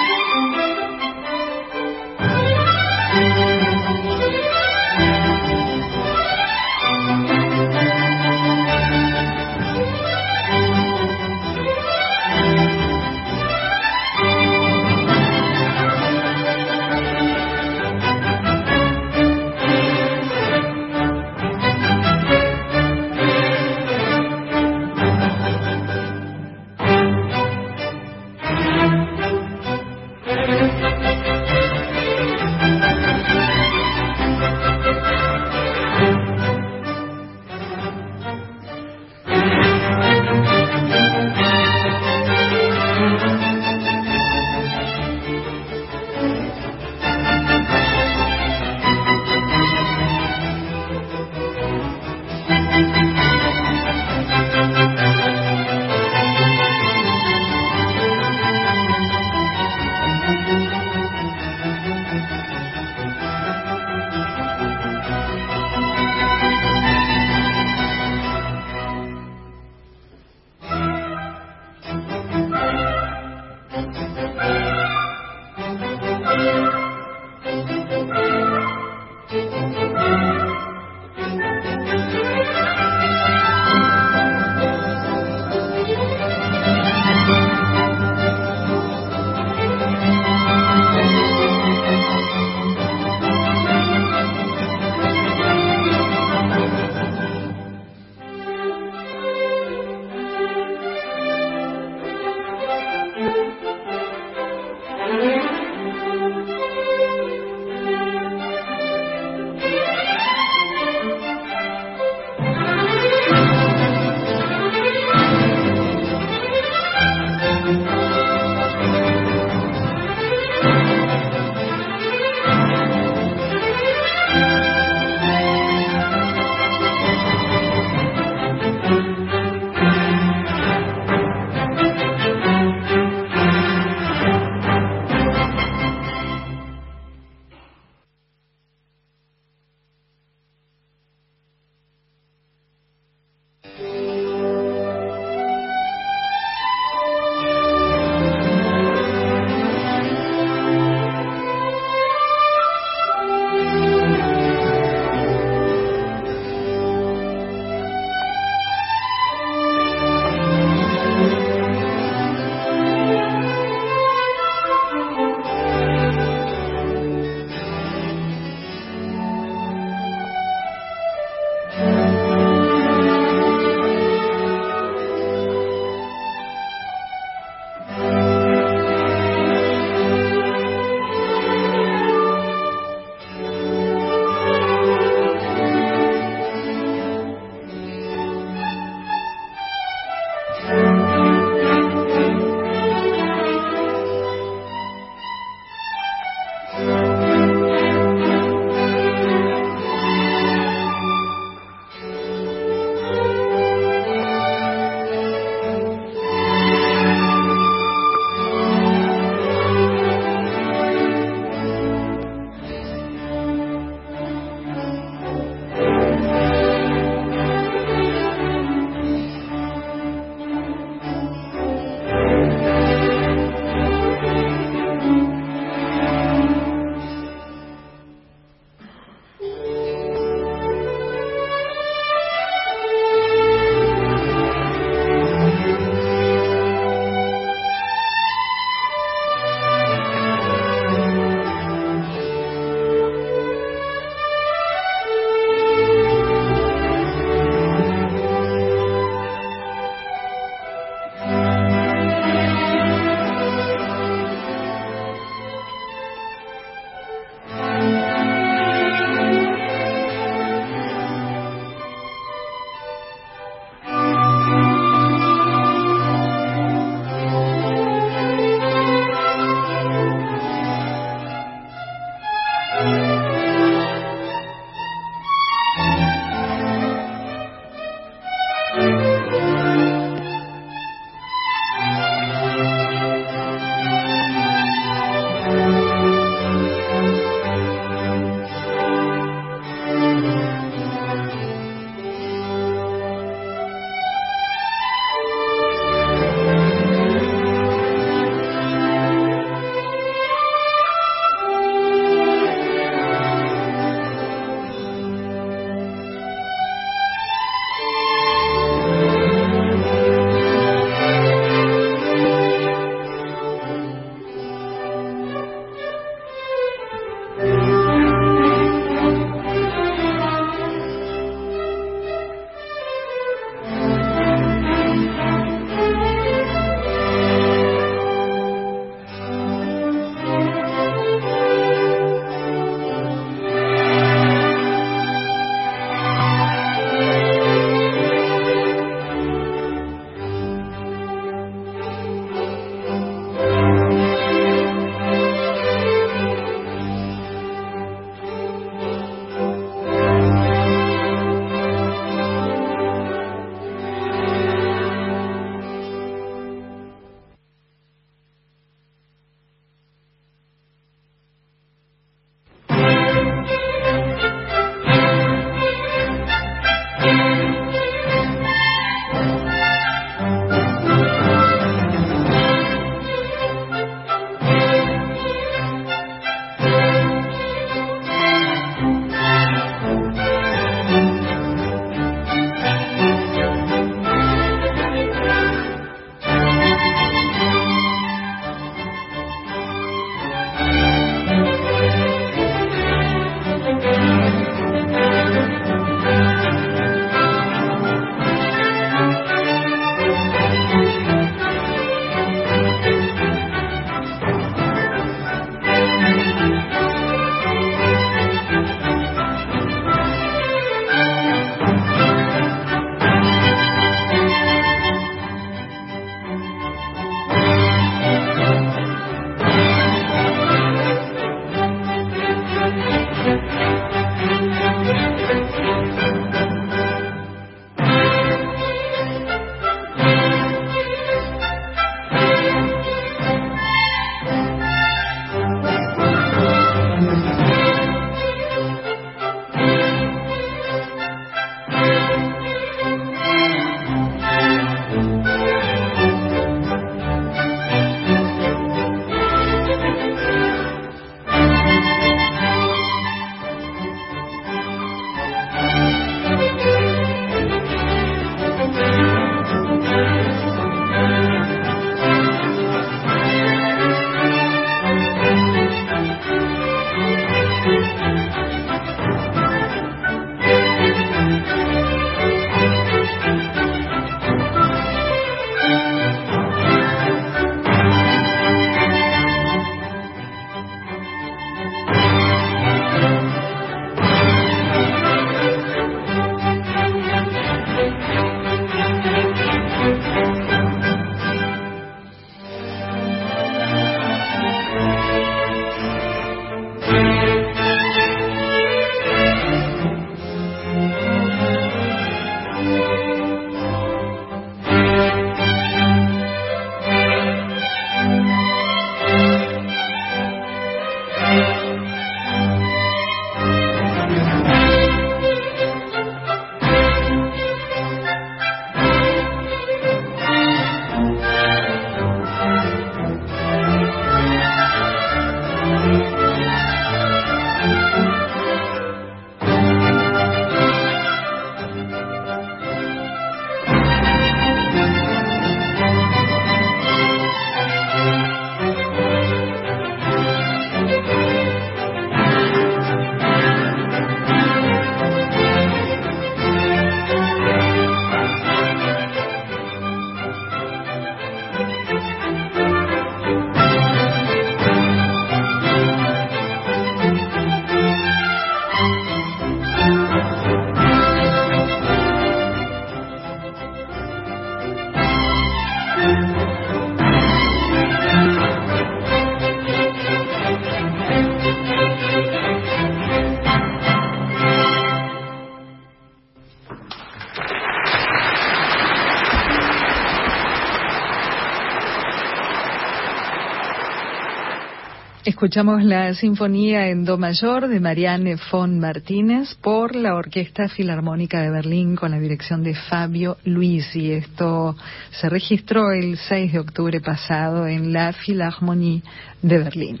Speaker 3: Escuchamos la Sinfonía en Do Mayor de Marianne von Martínez por la Orquesta Filarmónica de Berlín con la dirección de Fabio Luisi. Esto se registró el 6 de octubre pasado en la Philharmonie de Berlín.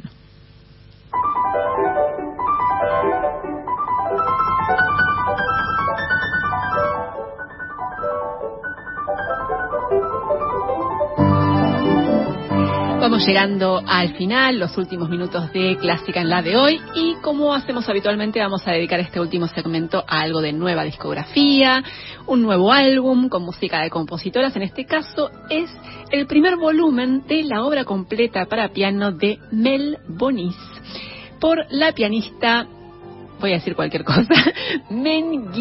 Speaker 2: Vamos llegando al final, los últimos minutos de Clásica en la de hoy y como hacemos habitualmente vamos a dedicar este último segmento a algo de nueva discografía, un nuevo álbum con música de compositoras, en este caso es el primer volumen de la obra completa para piano de Mel Bonis por la pianista voy a decir cualquier cosa, Men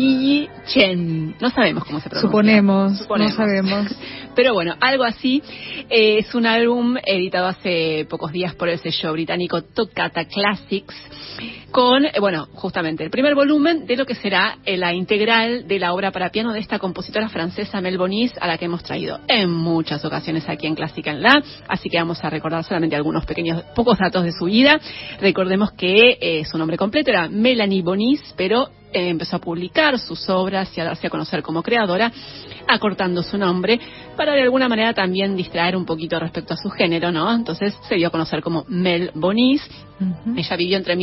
Speaker 2: Chen. No sabemos cómo se pronuncia.
Speaker 3: Suponemos, no sabemos.
Speaker 2: Pero bueno, algo así. Eh, es un álbum editado hace pocos días por el sello británico Toccata Classics con, eh, bueno, justamente el primer volumen de lo que será eh, la integral de la obra para piano de esta compositora francesa Mel Bonis, a la que hemos traído en muchas ocasiones aquí en Clásica en La. Así que vamos a recordar solamente algunos pequeños, pocos datos de su vida. Recordemos que su nombre completo era Melanie Bonis, pero empezó a publicar sus obras y a darse a conocer como creadora, acortando su nombre para de alguna manera también distraer un poquito respecto a su género, ¿no? Entonces se dio a conocer como Mel Bonis. Ella vivió entre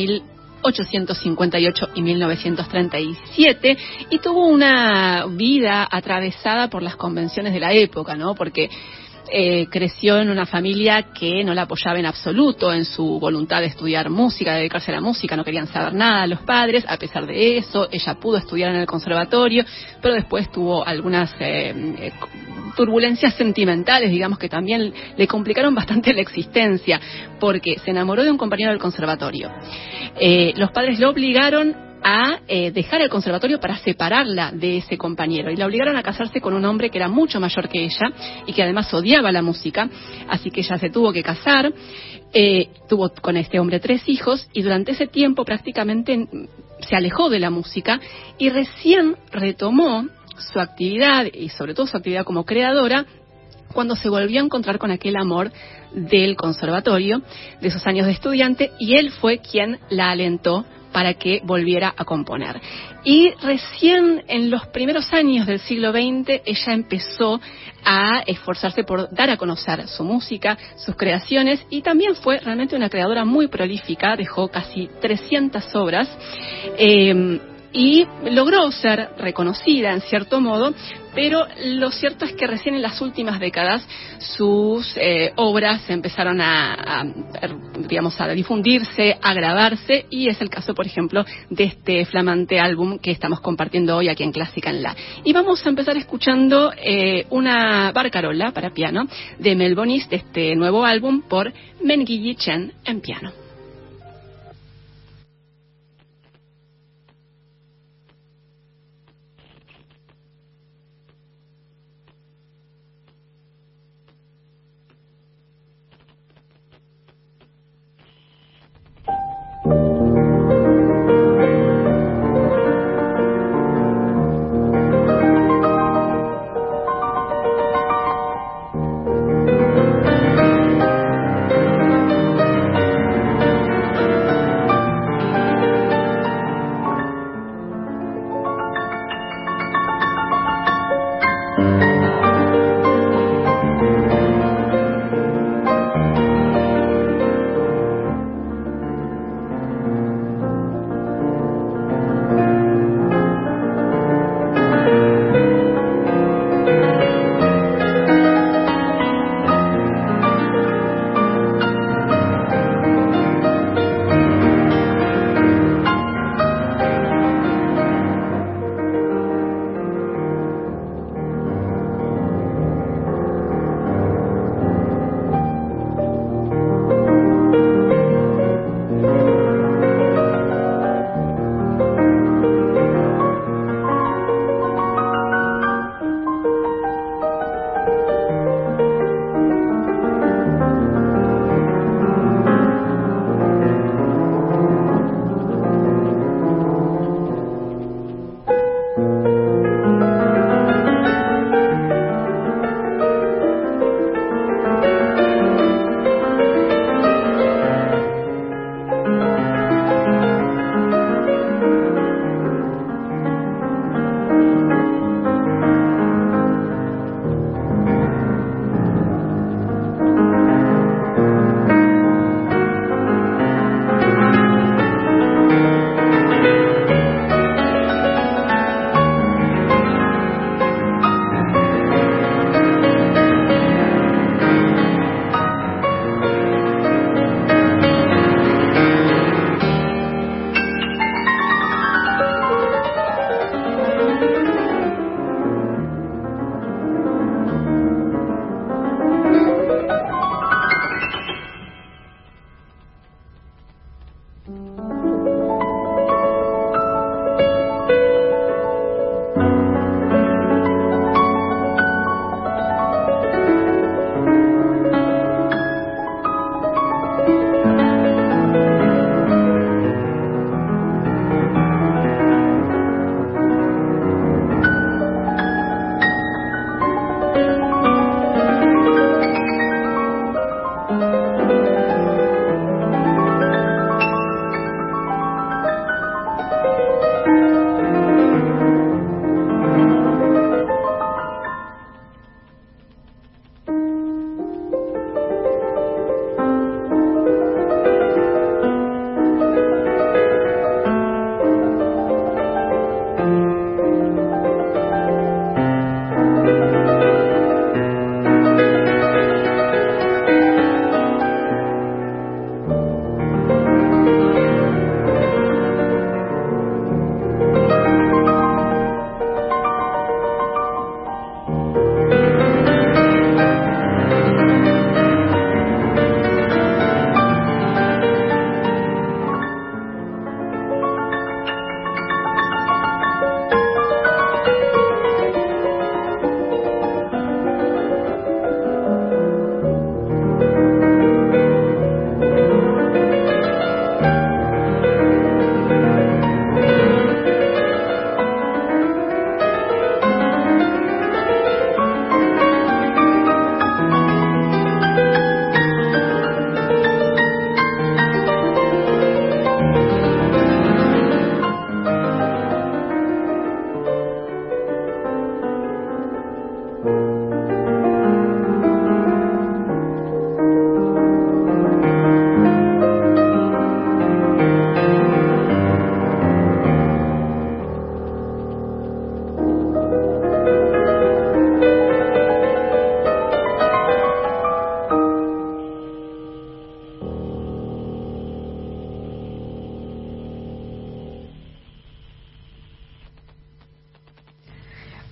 Speaker 2: 1858 y 1937 y tuvo una vida atravesada por las convenciones de la época, ¿no? Porque eh, creció en una familia que no la apoyaba en absoluto en su voluntad de estudiar música, de dedicarse a la música, no querían saber nada los padres, a pesar de eso, ella pudo estudiar en el conservatorio, pero después tuvo algunas eh, eh, turbulencias sentimentales, digamos, que también le complicaron bastante la existencia, porque se enamoró de un compañero del conservatorio. los padres lo obligaron a eh, dejar el conservatorio para separarla de ese compañero. Y la obligaron a casarse con un hombre que era mucho mayor que ella y que además odiaba la música, así que ella se tuvo que casar, eh, tuvo con este hombre tres hijos y durante ese tiempo prácticamente se alejó de la música y recién retomó su actividad y sobre todo su actividad como creadora cuando se volvió a encontrar con aquel amor del conservatorio, de esos años de estudiante, y él fue quien la alentó para que volviera a componer. Y recién en los primeros años del siglo XX ella empezó a esforzarse por dar a conocer su música, sus creaciones y también fue realmente una creadora muy prolífica, dejó casi 300 obras. Eh, y logró ser reconocida en cierto modo, pero lo cierto es que recién en las últimas décadas sus eh, obras empezaron a, digamos, a difundirse, a grabarse, y es el caso, por ejemplo, de este flamante álbum que estamos compartiendo hoy aquí en Clásica en La. Y vamos a empezar escuchando eh, una barcarola para piano de Melbonis de este nuevo álbum por Menguyi Chen en piano.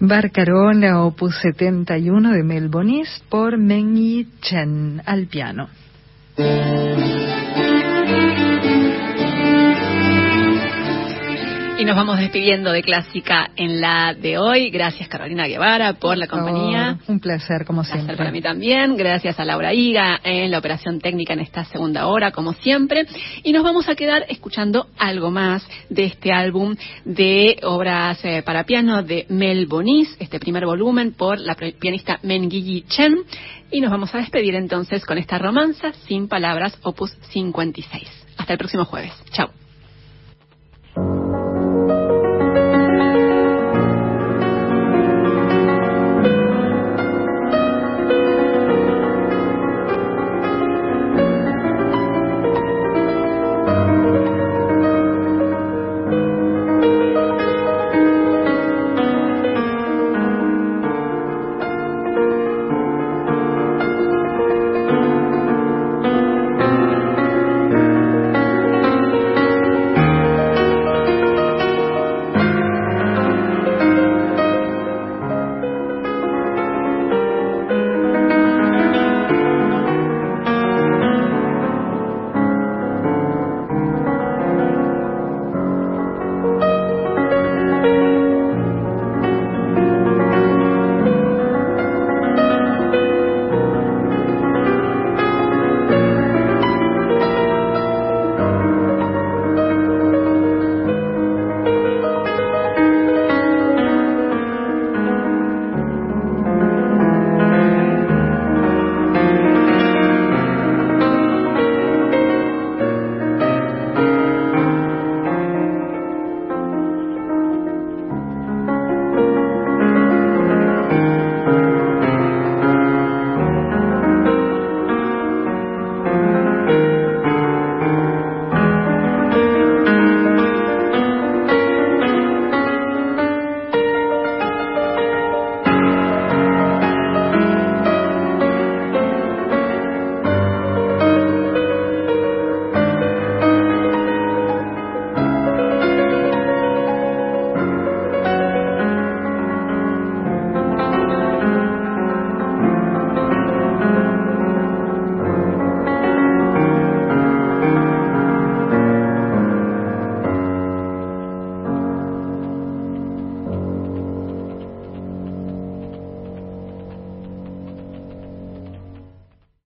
Speaker 3: Barcarola, opus 71 de Melbonis por Meng Chen al piano.
Speaker 2: Nos vamos despidiendo de Clásica en la de hoy. Gracias Carolina Guevara por la compañía.
Speaker 3: un placer, como siempre.
Speaker 2: para mí también. Gracias a Laura Higa en la operación técnica en esta segunda hora, como siempre. Y nos vamos a quedar escuchando algo más de este álbum de obras eh, para piano de Mel Bonis, este primer volumen por la pianista Mengyi Chen. Y nos vamos a despedir entonces con esta romanza sin palabras, opus 56. Hasta el próximo jueves. Chao.